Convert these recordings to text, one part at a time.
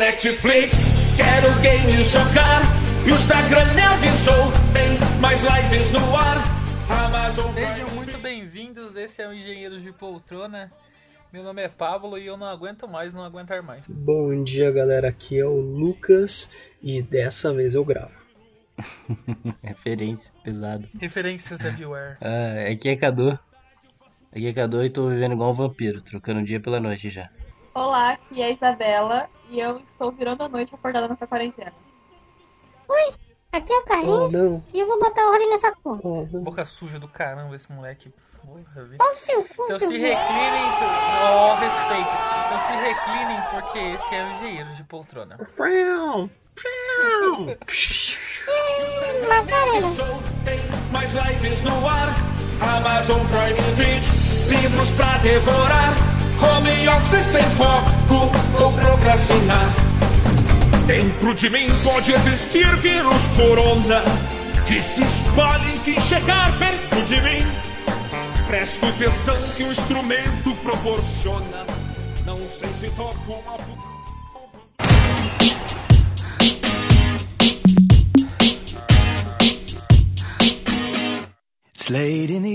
Netflix, quero games jogar. E o Instagram me avisou, tem mais lives no ar. Amazon Sejam muito bem-vindos, esse é o Engenheiros de Poltrona. Meu nome é Pablo e eu não aguento mais não aguentar mais. Bom dia, galera. Aqui é o Lucas e dessa vez eu gravo. Referência, pesado. Referências everywhere. Ah, aqui é Cadu. Aqui é Cadu e tô vivendo igual um vampiro, trocando o dia pela noite já. Olá, aqui é a Isabela e eu estou virando a noite acordada nessa quarentena. Oi, aqui é o Oh, Carlinhos não. e eu vou botar ordem nessa porra. Oh. Boca suja do caramba esse moleque. Porra, velho. Qual o seu cu, Então se reclinem. Ó, respeito. Então se reclinem porque esse é o Engenheiros de Poltrona. Mais lives no ar. Amazon Prime Video, livros pra devorar. Home office sem foco ou procrastinar. Dentro de mim pode existir vírus corona que se espalhe quem chegar perto de mim. Presto atenção que o instrumento proporciona. Não sei se toco uma.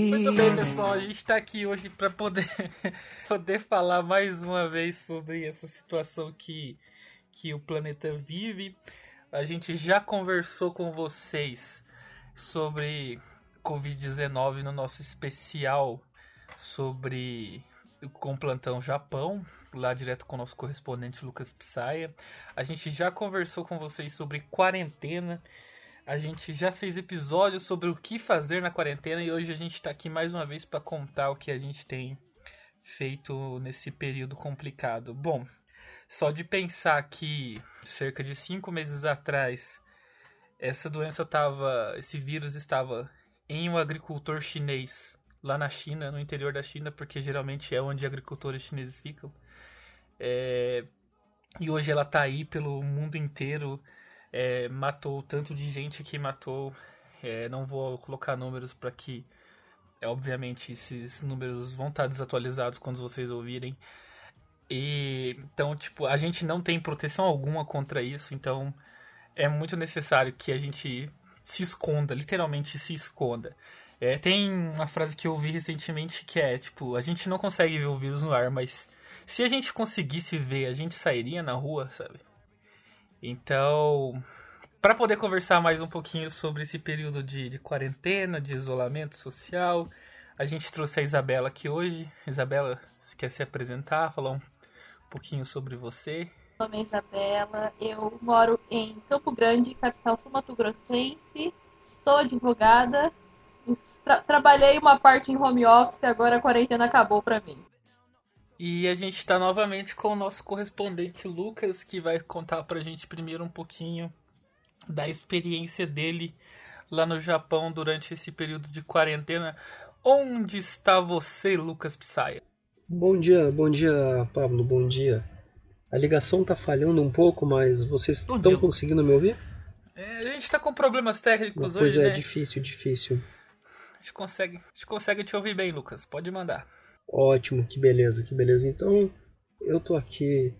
Muito bem, pessoal, a gente tá aqui hoje para poder, poder falar mais uma vez sobre essa situação que, que o planeta vive. A gente já conversou com vocês sobre Covid-19 no nosso especial sobre com o plantão Japão, lá direto com o nosso correspondente Lucas Psaia. A gente já conversou com vocês sobre quarentena. A gente já fez episódios sobre o que fazer na quarentena e hoje a gente está aqui mais uma vez para contar o que a gente tem feito nesse período complicado. Bom, só de pensar que cerca de cinco meses atrás essa doença estava, esse vírus estava em um agricultor chinês lá na China, no interior da China, porque geralmente é onde agricultores chineses ficam. É, e hoje ela tá aí pelo mundo inteiro é, matou tanto de gente que matou. É, não vou colocar números para que, é, obviamente, esses números vão estar desatualizados quando vocês ouvirem. E então, tipo, a gente não tem proteção alguma contra isso, então é muito necessário que a gente se esconda, literalmente se esconda. É, tem uma frase que eu ouvi recentemente que é, tipo, a gente não consegue ver o vírus no ar, mas se a gente conseguisse ver, a gente sairia na rua, sabe? Então, para poder conversar mais um pouquinho sobre esse período de, de, quarentena, de isolamento social, a gente trouxe a Isabela aqui hoje. Isabela, você quer se apresentar, falar um pouquinho sobre você? Meu nome é Isabela, eu moro em Campo Grande, capital sul-mato-grossense, sou advogada, tra trabalhei uma parte em home office e agora a quarentena acabou para mim. E a gente está novamente com o nosso correspondente Lucas, que vai contar pra gente primeiro um pouquinho da experiência dele lá no Japão durante esse período de quarentena. Onde está você, Lucas Psaia? Bom dia, bom dia, Pablo, bom dia. A ligação tá falhando um pouco, mas vocês estão conseguindo me ouvir? É, a gente tá com problemas técnicos Uma coisa hoje, é né? difícil, difícil. A gente, consegue, a gente consegue te ouvir bem, Lucas. Pode mandar. Ótimo, que beleza, que beleza. Então, eu tô aqui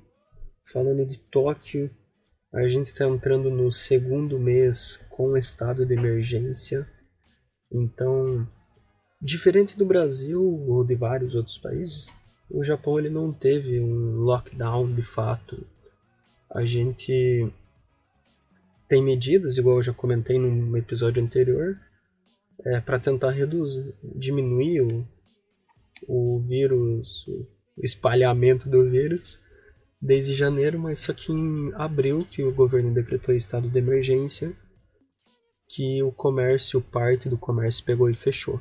falando de Tóquio. A gente está entrando no segundo mês com estado de emergência. Então, diferente do Brasil ou de vários outros países, o Japão ele não teve um lockdown de fato. A gente tem medidas, igual eu já comentei num episódio anterior, é, para tentar reduzir, diminuir o, o vírus, o espalhamento do vírus desde janeiro, mas só que em abril que o governo decretou estado de emergência, que o comércio, parte do comércio pegou e fechou.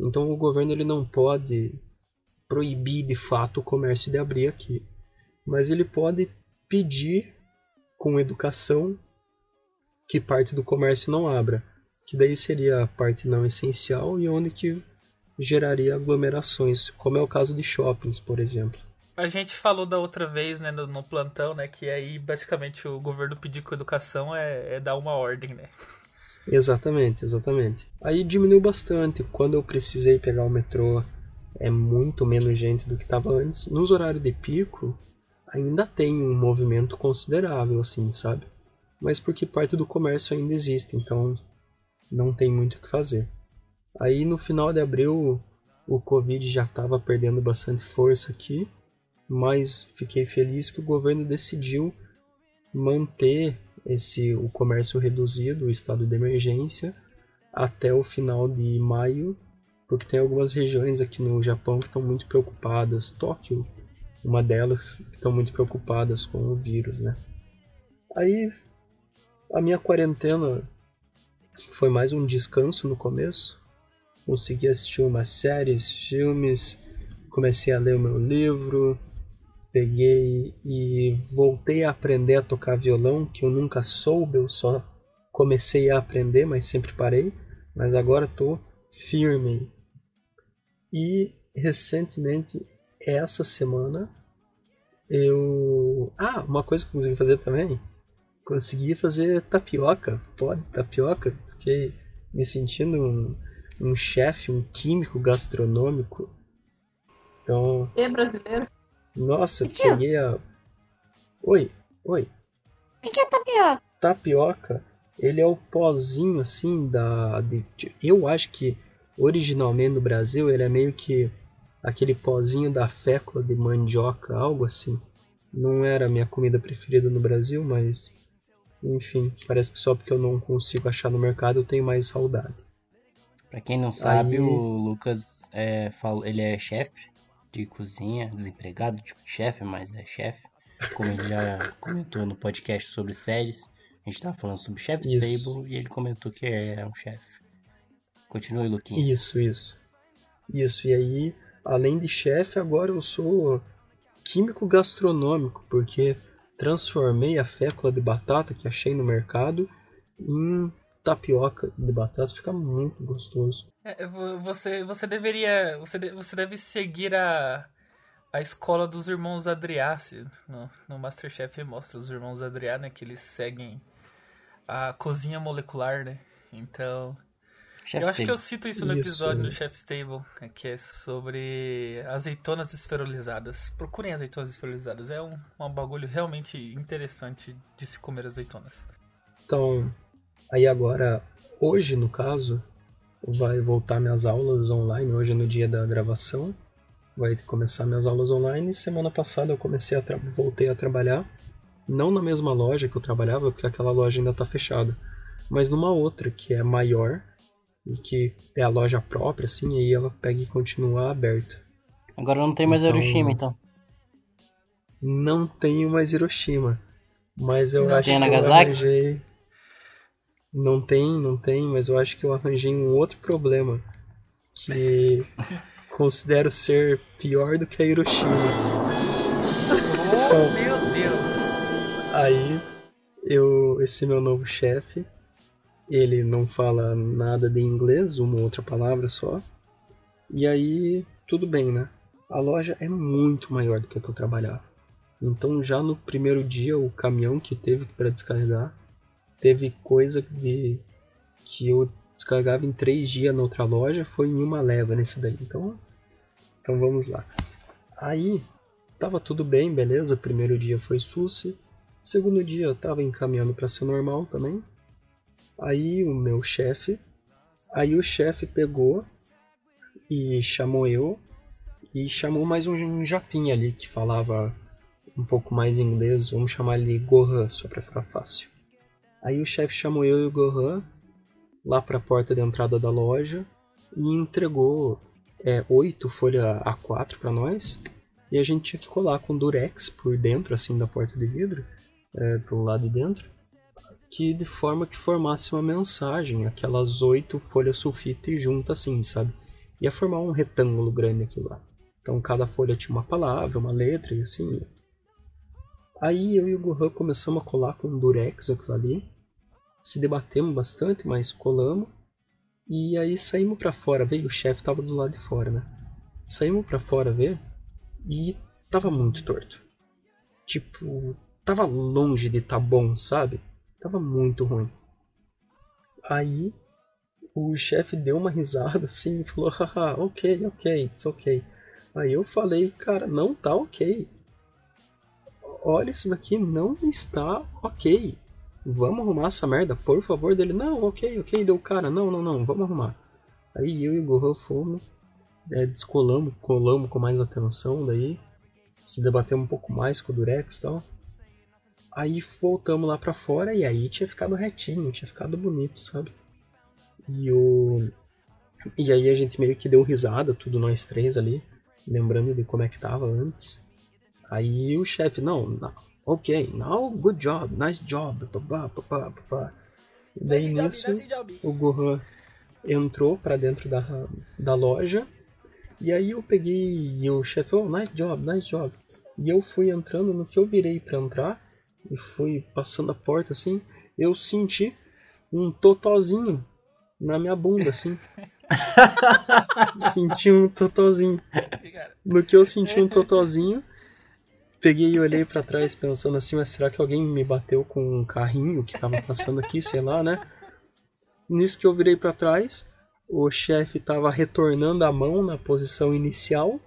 Então o governo ele não pode proibir de fato o comércio de abrir aqui, mas ele pode pedir com educação que parte do comércio não abra, que daí seria a parte não essencial e onde que geraria aglomerações, como é o caso de shoppings, por exemplo. A gente falou da outra vez, né, no, no plantão, né, que aí basicamente o governo pedir com educação é, é dar uma ordem, né? Exatamente, exatamente. Aí diminuiu bastante. Quando eu precisei pegar o metrô, é muito menos gente do que estava antes. Nos horários de pico, ainda tem um movimento considerável, assim, sabe? Mas porque parte do comércio ainda existe, então não tem muito o que fazer. Aí no final de abril o Covid já estava perdendo bastante força aqui, mas fiquei feliz que o governo decidiu manter esse o comércio reduzido, o estado de emergência, até o final de maio, porque tem algumas regiões aqui no Japão que estão muito preocupadas, Tóquio, uma delas, que estão muito preocupadas com o vírus, né? Aí a minha quarentena foi mais um descanso no começo. Consegui assistir umas séries, filmes, comecei a ler o meu livro, peguei e voltei a aprender a tocar violão, que eu nunca soube, eu só comecei a aprender, mas sempre parei. Mas agora estou firme. E recentemente, essa semana, eu. Ah, uma coisa que eu consegui fazer também. Consegui fazer tapioca, pode tapioca. Fiquei me sentindo um, um chefe, um químico gastronômico. Então. E brasileiro? Nossa, eu peguei a. Oi, oi. O que é tapioca? Tapioca, ele é o pozinho assim da. de- eu acho que originalmente no Brasil ele é meio que aquele pozinho da fécula de mandioca, algo assim. Não era a minha comida preferida no Brasil, mas. Enfim, parece que só porque eu não consigo achar no mercado eu tenho mais saudade. Pra quem não sabe, Aí- o Lucas é, fala- ele é chefe de cozinha, desempregado de chefe, mas é chefe. Como ele já comentou no podcast sobre séries, a gente tava falando sobre Chef's Isso. Table e ele comentou que é um chefe. Continue, Luquinhas. Isso, isso. Isso, e aí, além de chefe, agora eu sou químico gastronômico, porque transformei a fécula de batata que achei no mercado em tapioca de batata, fica muito gostoso. É, vo- você, você deveria. Você, de- você deve seguir a, a escola dos irmãos Adriassi. No, no Masterchef mostra os irmãos Adriá, né? Que eles seguem a cozinha molecular, né? Então. Chef's eu acho que eu cito isso no Isso, episódio né? do Chef's Table, né, que é sobre azeitonas esferolizadas. Procurem azeitonas esferolizadas. É um, um bagulho realmente interessante de se comer azeitonas. Então, aí agora, hoje no caso, vai voltar minhas aulas online, hoje é no dia da gravação. Vai começar minhas aulas online. Semana passada eu comecei a voltei a trabalhar, não na mesma loja que eu trabalhava, porque aquela loja ainda está fechada, mas numa outra que é maior e que é a loja própria, assim, e aí ela pega e continua aberta. Agora não tem mais Então- Hiroshima, então. Não tenho mais Hiroshima, mas eu Não acho tem que eu Nagasaki? arranjei. Não tem, não tem, mas eu acho que eu arranjei um outro problema que considero ser pior do que a Hiroshima. Oh, meu Deus! Aí, eu, esse meu novo chefe, ele não fala nada de inglês, uma ou outra palavra só. E aí, tudo bem, né? A loja é muito maior do que a que eu trabalhava. Então, já no primeiro dia, o caminhão que teve para descarregar teve coisa de que eu descarregava em três dias na outra loja, foi em uma leva nesse daí. Então, então vamos lá. Aí, tava tudo bem, beleza? Primeiro dia foi suci. Segundo dia eu tava encaminhando para ser normal também. Aí o meu chefe, aí o chefe pegou e chamou eu e chamou mais um, um japinha ali que falava um pouco mais inglês, vamos chamar ele Gohan só para ficar fácil. Aí o chefe chamou eu e o Gohan lá para a porta de entrada da loja e entregou é, oito folha A4 para nós. E a gente tinha que colar com durex por dentro assim da porta de vidro é, pro lado de dentro que de forma que formasse uma mensagem aquelas oito folhas sulfite juntas assim sabe? Ia formar um retângulo grande aquilo lá. Então cada folha tinha uma palavra uma letra e assim aí eu e o Gohan começamos a colar com durex aquilo ali se debatemos bastante mas colamos e aí saímos para fora veio o chefe tava do lado de fora né saímos para fora ver e tava muito torto tipo tava longe de tá bom, sabe? Tava muito ruim. Aí o chefe deu uma risada assim e falou: Haha, ok, ok, it's ok. Aí eu falei: Cara, não tá ok. olha, isso daqui não está ok. Vamos arrumar essa merda, por favor. Dele, não, ok, ok. Deu cara, não, não, não, vamos arrumar. Aí eu e o Gohan fomos, é, descolamos, colamos com mais atenção daí. Se debatemos um pouco mais com o Durex e tal. Aí voltamos lá pra fora e aí tinha ficado retinho, tinha ficado bonito, sabe? E o. E aí a gente meio que deu risada, tudo nós três ali, lembrando de como é que tava antes. Aí o chefe, não, não, ok, now good job, nice job, papá, papá, papá. E daí Nice job, nisso nice job. o Gohan entrou pra dentro da, da loja. E aí eu peguei e o chefe, oh, nice job, nice job. E eu fui entrando, no que eu virei pra entrar, e fui passando a porta assim, eu senti um totozinho na minha bunda, assim. senti um totozinho. No que eu senti um totozinho, peguei e olhei pra trás pensando assim, mas será que alguém me bateu com um carrinho que tava passando aqui, sei lá, né? Nisso que eu virei pra trás, o chefe tava retornando a mão na posição inicial,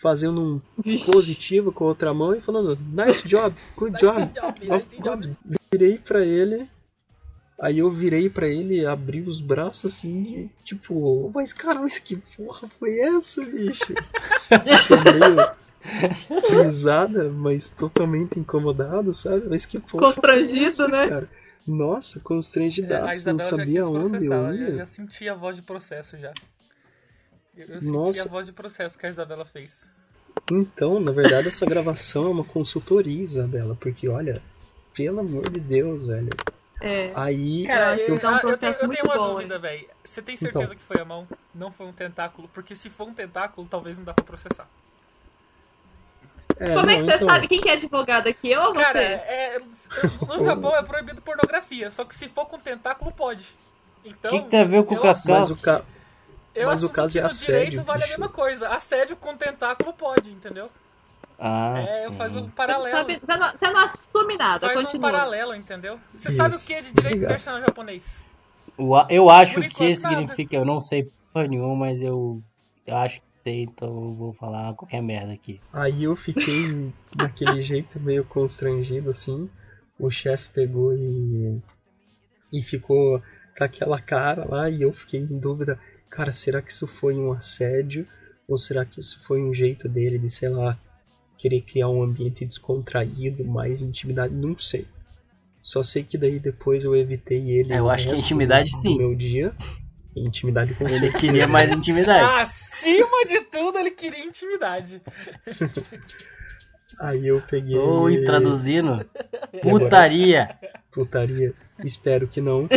fazendo um positivo com a outra mão e falando nice job, good Nice job. job, nice job. Virei pra ele, aí eu virei pra ele, abri os braços assim, tipo, mas cara, mas que porra foi essa, bicho? Meio risada, mas totalmente incomodado, sabe? Mas que porra Constrangido, foi essa, né? Cara? Nossa, É, constrangidaço, não Isabela já sabia onde processar, eu ia. já senti a voz de processo já. Eu, eu senti Nossa. a voz de processo que a Isabela fez. Então, na verdade, essa gravação é uma consultoria, Isabela, porque olha, pelo amor de Deus, velho. É. Aí Cara, eu, um eu tenho, eu tenho uma bom, dúvida, velho. Você tem certeza Então. que foi a mão? Não foi um tentáculo? Porque se for um tentáculo, talvez não dá pra processar. É, Como é que não, você então, sabe quem que é advogado aqui? Eu ou você? Cara, é, no Japão é proibido pornografia, só que se for com tentáculo, pode. Então, O que, que tem a ver com o eu Cacau? Mas o, ca... eu mas o caso que é assédio, direito vale a bicho. mesma coisa. Assédio com tentáculo pode, entendeu? Ah, é, eu sim. faço um Você, paralelo. sabe- você não, você não assume nada, Faz um continua. paralelo, entendeu? Você sabe o Isso. que é de direito Obrigado. internacional japonês? O a- Eu acho Por que enquanto, nada. significa, eu não sei porra nenhuma, mas eu, eu acho que sei, então vou falar qualquer merda aqui. Aí eu fiquei daquele jeito meio constrangido assim. O chefe pegou e e ficou com aquela cara lá e eu fiquei em dúvida, cara, será que isso foi um assédio ou será que isso foi um jeito dele de, sei lá, querer criar um ambiente descontraído, mais intimidade, não sei. Só sei que daí depois eu evitei ele. É, eu acho que intimidade, do, sim. Do meu dia. Intimidade com Ele certeza. queria mais intimidade. Acima de tudo, ele queria intimidade. Aí eu peguei. Ou ele- e traduzindo, putaria. Putaria. Espero que não.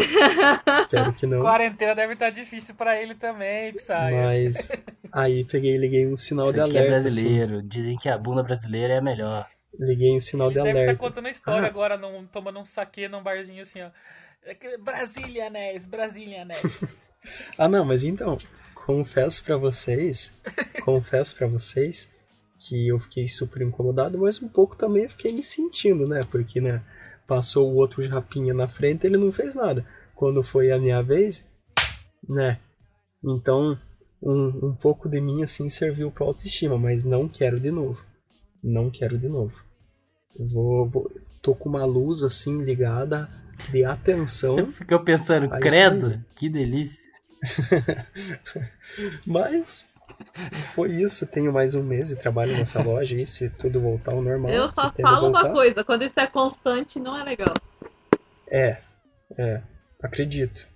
Espero que não. Quarentena deve estar difícil pra ele também, Psy. Mas aí peguei e liguei um sinal de Isso aqui é alerta. assim. brasileiro. Dizem que a bunda brasileira é a melhor. Liguei um sinal Ele de deve estar alerta. contando a história Ah. agora, num, tomando um saque num barzinho assim, ó. É Brasília, Nes, Brasília, Nes. Ah, não, mas então, confesso pra vocês, confesso pra vocês que eu fiquei super incomodado, mas um pouco também eu fiquei me sentindo, né? Porque, né, passou o outro japinha na frente, ele não fez nada. Quando foi a minha vez, né? Então, um, um pouco de mim assim serviu pra autoestima, mas não quero de novo. Não quero de novo. Vou, vou, tô com uma luz assim ligada de atenção. Você ficou pensando, credo, que delícia. Mas foi isso. Tenho mais um mês e trabalho nessa loja. E se tudo voltar ao normal. Eu só falo uma voltar. coisa, quando isso é constante, não é legal. É, é. Acredito.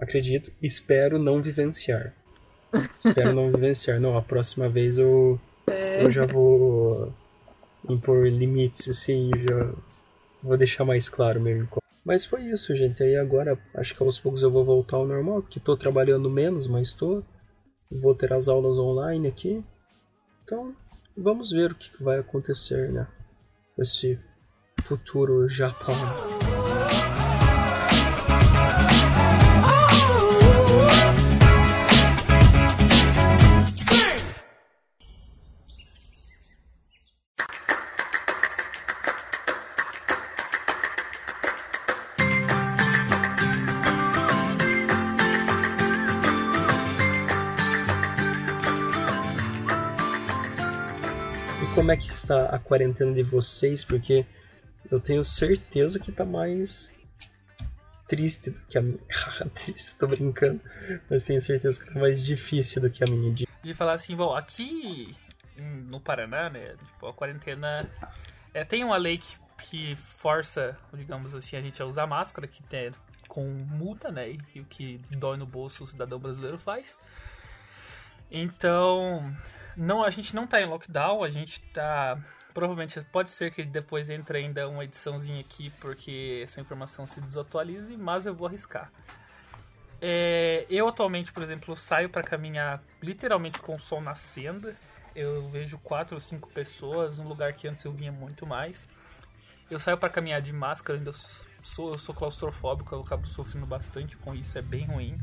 Acredito. Espero não vivenciar. Espero não vivenciar. Não, a próxima vez eu, É. eu já vou impor limites, assim. Já vou deixar mais claro meu encontro. Mas foi isso, gente. Aí agora acho que aos poucos eu vou voltar ao normal, porque tô trabalhando menos, mas tô. Vou ter as aulas online aqui. Então, vamos ver o que que vai acontecer, né? Esse futuro Japão. como é que está a quarentena de vocês, porque eu tenho certeza que está mais triste do que a minha. Ah, triste, tô brincando. Mas tenho certeza que tá mais difícil do que a minha. De falar assim, bom, aqui no Paraná, né? Tipo, a quarentena. É, tem uma lei que, que força, digamos assim, a gente a usar máscara, que tem com multa, né? E o que dói no bolso o cidadão brasileiro faz. Então, não, a gente não tá em lockdown, a gente tá. Provavelmente pode ser que depois entre ainda uma ediçãozinha aqui, porque essa informação se desatualize, mas eu vou arriscar. É, eu atualmente, por exemplo, saio para caminhar literalmente com o sol nascendo. Eu vejo quatro ou cinco pessoas, um lugar que antes eu vinha muito mais. Eu saio para caminhar de máscara, ainda sou, eu sou claustrofóbico, eu acabo sofrendo bastante com isso, é bem ruim.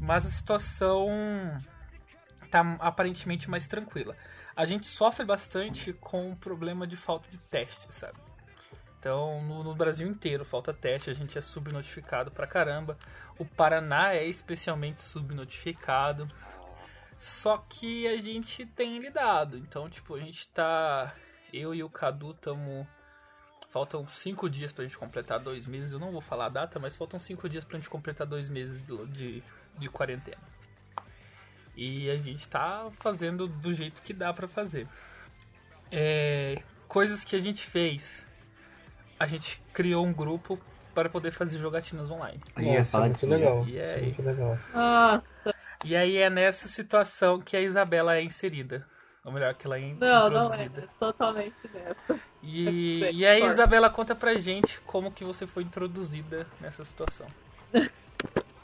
Mas a situação tá aparentemente mais tranquila. A gente sofre bastante com o problema de falta de teste, sabe? Então, no, no Brasil inteiro falta teste, a gente é subnotificado pra caramba. O Paraná é especialmente subnotificado. Só que a gente tem lidado. Então, tipo, a gente tá. Eu e o Cadu estamos. Faltam cinco dias pra gente completar dois meses. Eu não vou falar a data, mas faltam cinco dias pra gente completar dois meses de, de, de quarentena. E a gente tá fazendo do jeito que dá pra fazer. É, coisas que a gente fez. A gente criou um grupo para poder fazer jogatinas online. A gente vai Nossa, falar muito disso. legal. E Isso é aí? muito legal. Ah, E aí é nessa situação que a Isabela é inserida. Ou melhor, que ela é não, não é. introduzida. Totalmente nessa. E, É, e aí. Isabela, conta pra gente como que você foi introduzida nessa situação.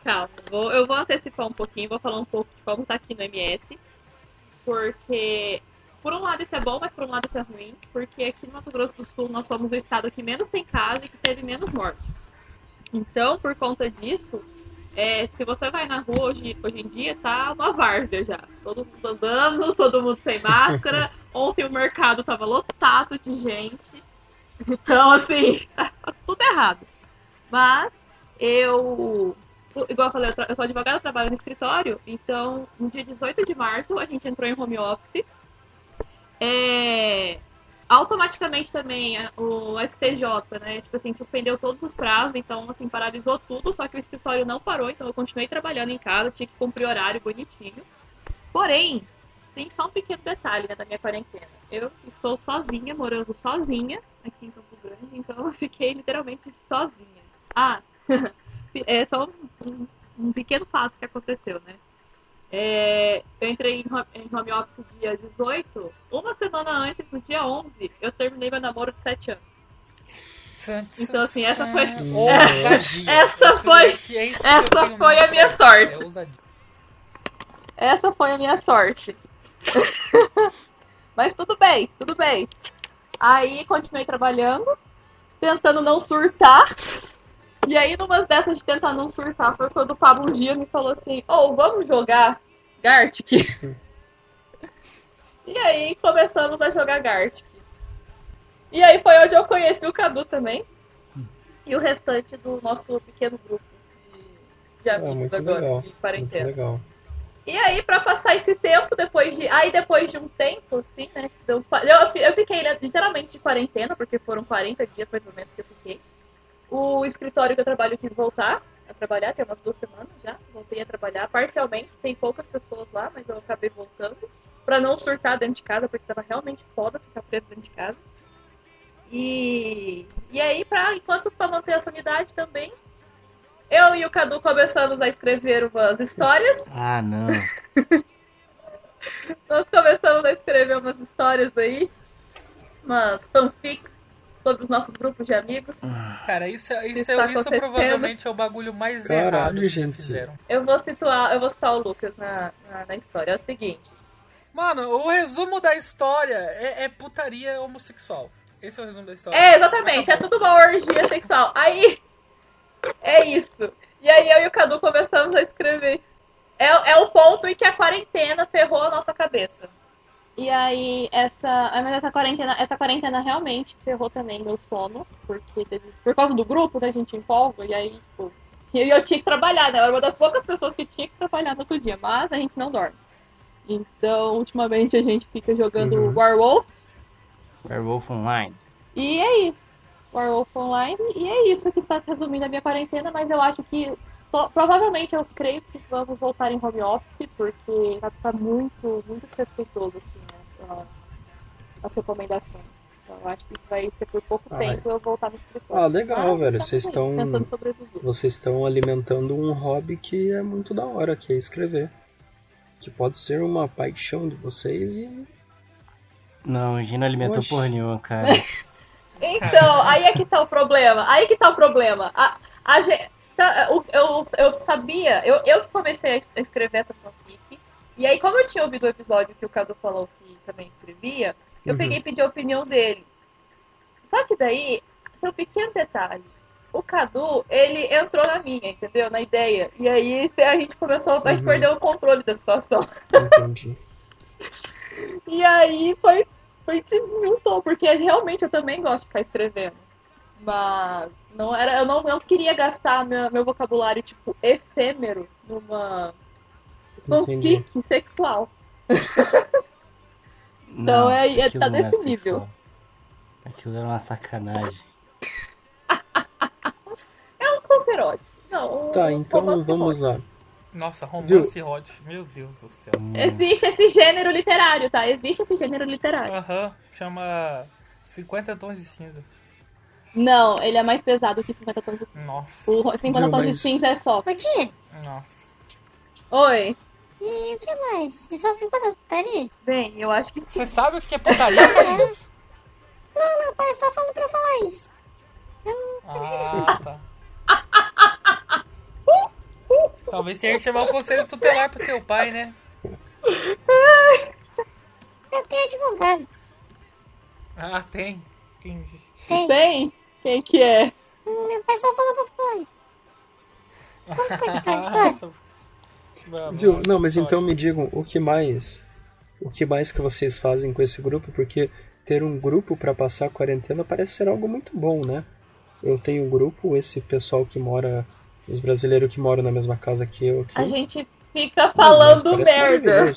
Calma, vou- eu vou antecipar um pouquinho, vou falar um pouco de como tá aqui no MS. Porque, por um lado, isso é bom, mas por um lado, isso é ruim. Porque aqui no Mato Grosso do Sul, nós somos o estado que menos tem casa e que teve menos morte. Então, por conta disso, é, se você vai na rua hoje, hoje em dia, tá uma várzea já. Todo mundo andando, todo mundo sem máscara. Ontem o mercado tava lotado de gente. Então, assim, tá tudo errado. Mas eu igual eu falei, eu, eu sou advogada, trabalho no escritório, então no dia 18 de março a gente entrou em home office. É, automaticamente também o STJ, né, tipo assim, suspendeu todos os prazos, então assim, paralisou tudo, só que o escritório não parou, então eu continuei trabalhando em casa, tinha que cumprir horário bonitinho. Porém, tem só um pequeno detalhe né, da minha quarentena. Eu estou sozinha, morando sozinha aqui em Campo Grande, então eu fiquei literalmente sozinha. Ah, é só um, um- pequeno fato que aconteceu, né? É, eu entrei em ho- em home office dia 18. Uma semana antes, no dia 11, eu terminei meu namoro de 7 anos. Então, assim, essa foi- Ousadia. Essa foi- é eu essa foi a minha sorte. é. Essa foi a minha sorte. Mas tudo bem, tudo bem. Aí continuei trabalhando, tentando não surtar. E aí, numas dessas de tentar não surtar, foi quando o Pablo um dia me falou assim: Ô, vamos jogar Gartic? e aí começamos a jogar Gartic. E aí foi onde eu conheci o Cadu também. E o restante do nosso pequeno grupo de, de Ah, amigos muito agora, legal. de Muito quarentena. legal. E aí, pra passar esse tempo, depois de. Aí depois de um tempo, assim, né? deu uns Eu, eu fiquei né, literalmente de quarentena, porque foram 40 dias mais ou menos que eu fiquei. O escritório que eu trabalho quis voltar a trabalhar, tem umas duas semanas já. Voltei a trabalhar parcialmente, tem poucas pessoas lá, mas eu acabei voltando. Pra não surtar dentro de casa, porque tava realmente foda ficar preso dentro de casa. E, e aí, pra, enquanto pra manter a sanidade também, eu e o Cadu começamos a escrever umas histórias. Ah, não. Nós começamos a escrever umas histórias aí, umas fanfics sobre os nossos grupos de amigos. Cara, isso, é- isso, Isso é- tá isso acontecendo. provavelmente é o bagulho mais Caralho, errado que gente. fizeram. Eu vou situar, eu vou citar o Lucas na, na, na história. É o seguinte. Mano, o resumo da história é, é putaria homossexual. Esse é o resumo da história. É, exatamente, é tudo uma orgia sexual. Aí. É isso. E aí eu e o Cadu começamos a escrever. É, é o ponto em que a quarentena ferrou a nossa cabeça. E aí, essa. ah, Mas essa quarentena, essa quarentena realmente ferrou também meu sono. Porque teve, por causa do grupo, né? A gente empolga, e aí, tipo. Eu, eu tinha que trabalhar, né? Eu era uma das poucas pessoas que tinha que trabalhar no outro dia, mas a gente não dorme. Então, ultimamente a gente fica jogando Uhum. Warwolf. Werewolf Online. E é isso. Werewolf Online. E é isso que está resumindo a minha quarentena, mas eu acho que provavelmente eu creio que vamos voltar em home office, porque vai ficar muito, muito respeitoso assim, né, a- as recomendações. Então eu acho que isso vai ser por pouco Ah, tempo eu voltar no escritório. Ah, legal, Mas velho. estamos Vocês estão- Tentando sobreviver. Vocês estão alimentando um hobby que é muito da hora, que é escrever. Que pode ser uma paixão de vocês e. Não, a gente não alimentou porra nenhuma, cara. Então, aí é que tá o problema. Aí que tá o problema. A, a gente, tá, eu, eu, eu sabia, eu, eu que comecei a escrever essa fanfic. E aí, como eu tinha ouvido o episódio que o Cadu falou que também escrevia, eu Uhum. peguei e pedi a opinião dele. Só que daí, tem um pequeno detalhe. O Cadu, ele entrou na minha, entendeu? Na ideia. E aí a gente começou, a gente Uhum. perdeu o controle da situação. Entendi. E aí foi, foi juntou, porque realmente eu também gosto de ficar escrevendo. Mas não era, eu não, não queria gastar meu, meu vocabulário, tipo, efêmero numa fanfic sexual. Então, é- é- aquilo tá não era definível. sexual. Aquilo era uma sacanagem. É um conterótico. Não, um Tá, então vamos lá. Nossa, romance hot. Meu Deus do céu. Hum, Existe esse gênero literário, tá? Existe esse gênero literário. Aham, chama 50 tons de cinza. Não, ele é mais pesado que 50 tons de Nossa, O 50 Viu, tons de cinza é só. Ô tia, nossa. Oi. e o que mais? Você só ficou nas putaria? Bem, eu acho que sim. Você sabe o que é putaria, Carlinhos? Não, meu pai só falou pra eu falar isso. Ah, tá. Talvez tenha que chamar o conselho tutelar pro teu pai, né? Eu tenho advogado. Ah, tem. Tem. Tem. Tem? Quem que é? Meu pai só falou pra falar. Como foi que Viu? Não, mas então me digam o que mais. O que mais que vocês fazem com esse grupo? Porque ter um grupo pra passar a quarentena parece ser algo muito bom, né? Eu tenho um grupo, esse pessoal que mora. Os brasileiros que moram na mesma casa que eu aqui. A gente fica falando merda.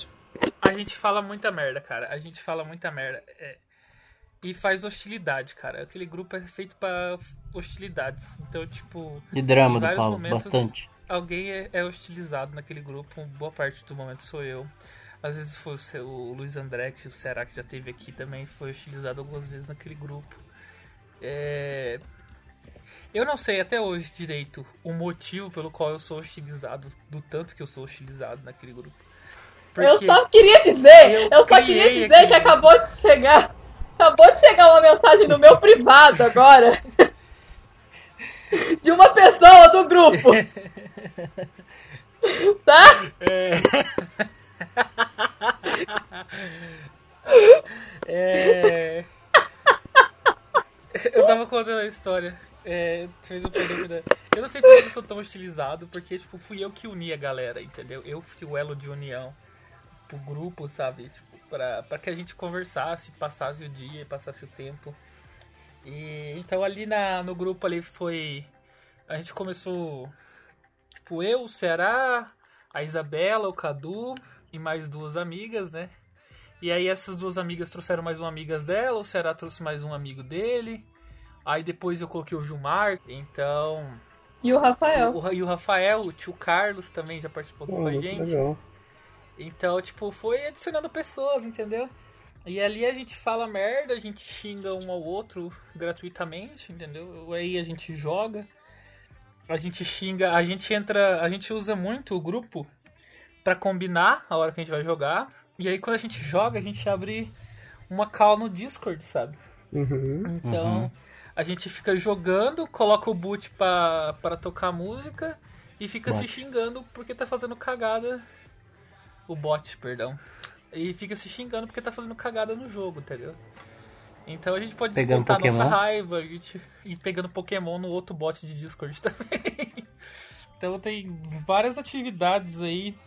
A gente fala muita merda, cara. A gente fala muita merda. É, E faz hostilidade, cara. Aquele grupo é feito pra hostilidades. Então, tipo, E drama do Paulo, momentos- bastante. alguém é, é hostilizado naquele grupo. Boa parte do momento sou eu. Às vezes foi o, seu- o Luiz André, que o Será que já teve aqui também, foi hostilizado algumas vezes naquele grupo. É... Eu não sei até hoje direito o motivo pelo qual eu sou hostilizado, do tanto que eu sou hostilizado naquele grupo. Eu só queria dizer, eu eu, só queria dizer aquele que acabou de chegar. Acabou de chegar uma mensagem no meu privado agora. De uma pessoa do grupo. Tá? É... Eu tava contando a história. É, fez eu não sei por que eu sou tão hostilizado, porque tipo, fui eu que uni a galera, entendeu? Eu fui o elo de união pro grupo, sabe? Tipo, pra, pra que a gente conversasse, passasse o dia, passasse o tempo. E então ali na, no grupo ali foi. A gente começou. Tipo, eu, o Ceará, a Isabela, o Cadu e mais duas amigas, né? E aí essas duas amigas trouxeram mais uma amigas dela, o Ceará trouxe mais um amigo dele. Aí depois eu coloquei o Gilmar, então. E o Rafael. O, e o Rafael, o tio Carlos também já participou Pô, com a muito gente. legal. Então, tipo, foi adicionando pessoas, entendeu? E ali a gente fala merda, a gente xinga um ao outro gratuitamente, entendeu? Aí a gente joga, a gente xinga, a gente entra, a gente usa muito o grupo pra combinar a hora que a gente vai jogar. E aí quando a gente joga, a gente abre uma call no Discord, sabe? Uhum. Então, Uhum. a gente fica jogando, coloca o boot pra, pra tocar música e fica se Bot. xingando porque tá fazendo cagada. O bot, perdão. E fica se xingando porque tá fazendo cagada no jogo, entendeu? Então a gente pode Pegando descontar nossa Pokémon. raiva a gente, e pegando Pokémon no outro bot de Discord também. então tem várias atividades aí,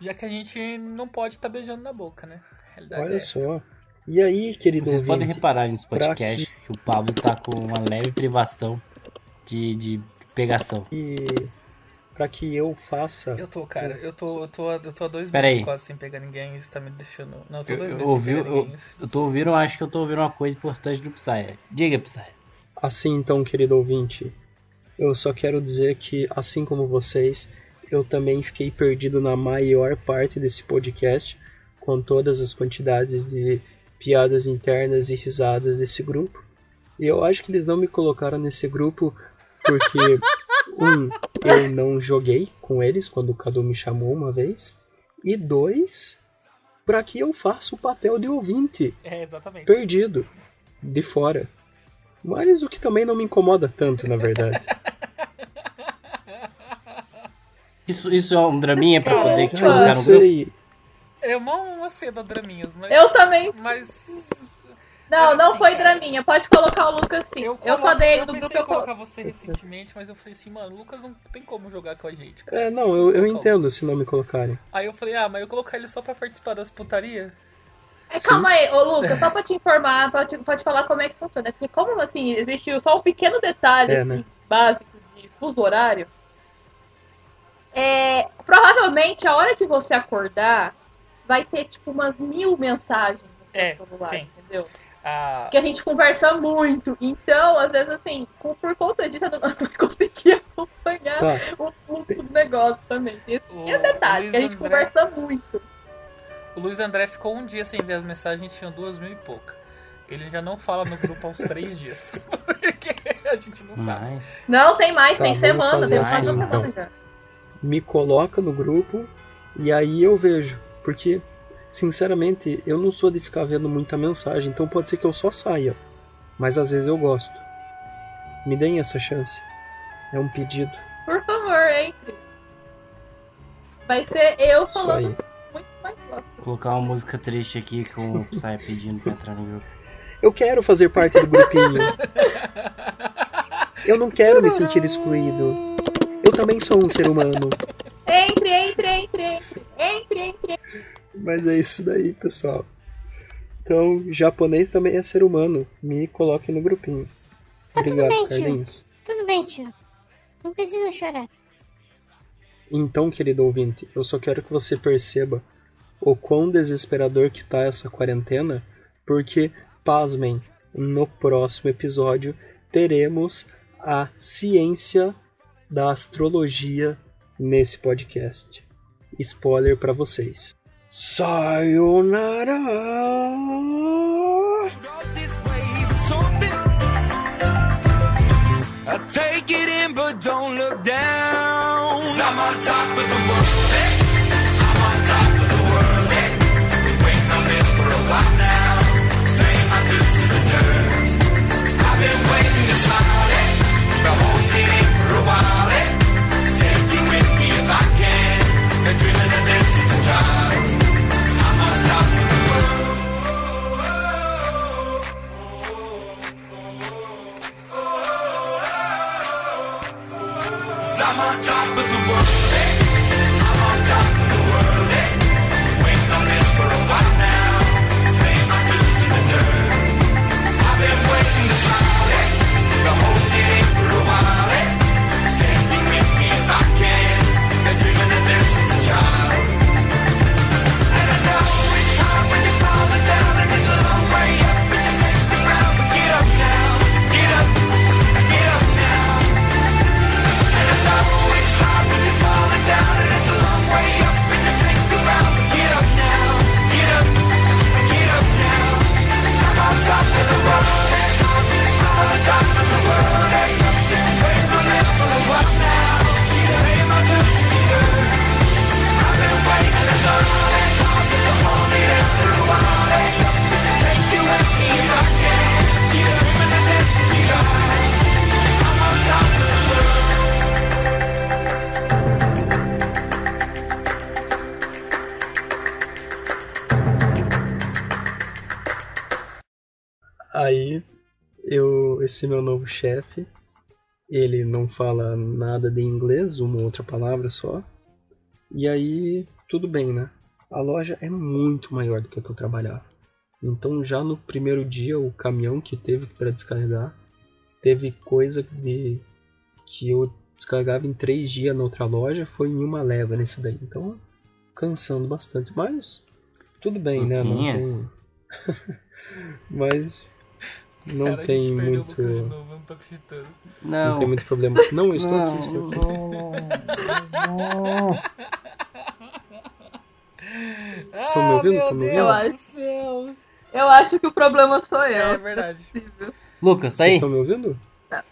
já que a gente não pode estar beijando na boca, né? É Olha essa. só. E aí, querido Vocês podem reparar nesse pra podcast que o Pablo tá com uma leve privação de, de pegação. E para que eu faça. Eu tô, cara, eu tô, eu tô, eu tô há dois Pera meses aí. quase sem pegar ninguém, isso tá me deixando. Não, eu tô Eu, dois eu meses ouvi, sem pegar eu, ninguém. eu tô ouvindo, acho que eu tô ouvindo uma coisa importante do Psy. Diga, Psy. Assim, então, querido ouvinte, eu só quero dizer que, assim como vocês, eu também fiquei perdido na maior parte desse podcast, com todas as quantidades de piadas internas e risadas desse grupo. E eu acho que eles não me colocaram nesse grupo porque, um, eu não joguei com eles quando o Cadu me chamou uma vez, e dois, para que eu faça o papel de ouvinte É, exatamente. perdido, de fora. Mas o que também não me incomoda tanto, na verdade. Isso, isso é um draminha pra poder te Ah, colocar não no grupo? sei. É uma, uma seda draminhas, mas. Eu também. Mas. Não, Mas não assim, foi cara, Draminha. Pode colocar o Lucas sim. Eu, coloco- só dei eu do grupo. Eu colo- colocar você recentemente, mas eu falei assim, mano, o Lucas não tem como jogar com a gente, cara. É, não, eu, eu entendo se não me colocarem. Aí eu falei, ah, mas eu colocar ele só pra participar das putarias? É, calma aí, ô Lucas, só pra te informar, pode, pode falar como é que funciona. Porque como assim, existe só um pequeno detalhe É, assim, né? básico de fuso horário. É, provavelmente a hora que você acordar vai ter tipo umas mil mensagens no seu É, celular, sim. entendeu? Ah, Porque a gente conversa muito. Então, às vezes, assim, por conta disso, eu não, não consegui acompanhar Tá, o fluxo do negócio também. Esse o é detalhe, que a gente André- conversa muito. O Luiz André ficou um dia sem ver as mensagens, tinha duas mil e pouca. Ele já não fala no grupo há uns três dias. Porque a gente não sabe. Não, tem mais, Tá, tem semana, tem assim, uma então. semana já. me coloca no grupo e aí eu vejo. Porque, sinceramente, eu não sou de ficar vendo muita mensagem, então pode ser que eu só saia. Mas às vezes eu gosto. Me deem essa chance. É um pedido. Por favor, entre. Vai ser eu falando aí. muito mais gosto. colocar uma música triste aqui com o Psy pedindo pra entrar no grupo. Eu quero fazer parte do grupinho. Eu não quero me sentir excluído. Eu também sou um ser humano. Entre. Mas é isso daí, pessoal. Então, japonês também é ser humano. Me coloquem no grupinho. Obrigado, bem, tio. Carlinhos. Tudo bem, tio. Não precisa chorar. Então, querido ouvinte, eu só quero que você perceba o quão desesperador que tá essa quarentena, porque, pasmem, no próximo episódio teremos a ciência da astrologia nesse podcast. Spoiler pra vocês. Sayonara! This wave. I take it in, but don't look down. 'Cause I'm on top of the world. Esse meu novo chefe, ele não fala nada de inglês, uma outra palavra só. E aí, tudo bem, né? A loja é muito maior do que a que eu trabalhava. Então, já no primeiro dia, o caminhão que teve para descarregar teve coisa de que eu descarregava em três dias na outra loja, foi em uma leva nesse daí. Então, cansando bastante. Mas, tudo bem, né? Não tem... Mas, não Cara, tem muito... Novo, eu não tô acreditando. Não Não. tem muito problema. Não, eu estou Não, aqui, estou aqui. não. Estão me ouvindo? Estão me Eu ouvindo? acho. Eu acho que o problema sou eu. É verdade. possível. Lucas, tá Vocês aí? estão me ouvindo?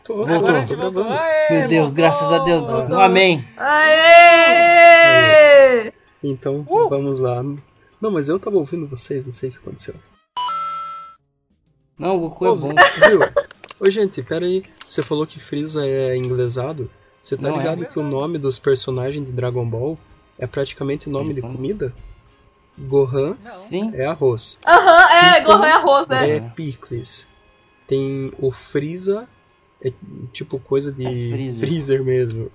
Tô, Voltou. Agora tô voltou. Aê, Meu Deus, voltou! graças a Deus. Voltou. Amém. Aê! Então, Uh! vamos lá. Não, mas eu tava ouvindo vocês, não sei o que aconteceu. Não, o Goku é bom. Viu? Ô, gente, pera aí. Você falou que Freeza é inglesado. Você tá Não é. ligado que o nome dos personagens de Dragon Ball é praticamente nome de Sim. comida? Gohan. Sim. é arroz. Aham, é, Então, Gohan é arroz, é. É picles. Tem o Freeza, é tipo coisa de É freezer. freezer mesmo.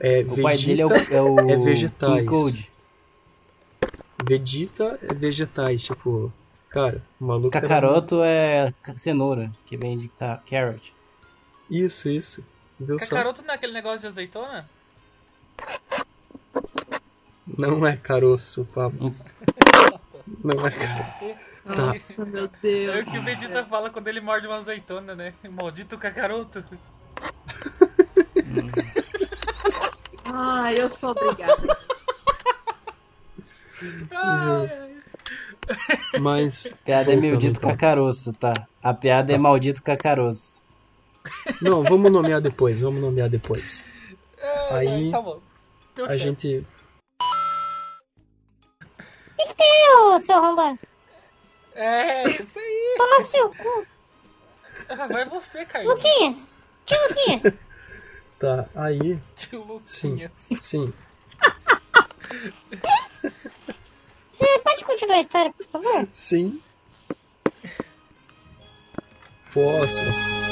É O pai dele é o, Vegeta, é o é vegetais. King Code. Vegeta é vegetais, tipo, cara, o maluco era- Kakaroto é cenoura, que vem de ca- carrot. Isso, isso. Viu só? Kakaroto não é aquele negócio de azeitona? Não é caroço, Pablo. Não é. Tá. Nossa, meu É Deus. o que o Vegeta fala quando ele morde uma azeitona, né? Maldito Kakaroto. Ai, eu sou obrigada. Mas. Piada é maldito então. cacaroço, tá? A piada é maldito cacaroço. Não, vamos nomear depois, vamos nomear depois. Aí Tá bom. Teu a gente. Ô, seu arrombado. É, isso aí. Toma no seu cu. Ah, Vai você, Carlinhos. Luquinhas. Tio Luquinhas. Tá, aí. Tio Sim, Luquinha. sim. Você pode continuar a história, por favor? Sim. Posso.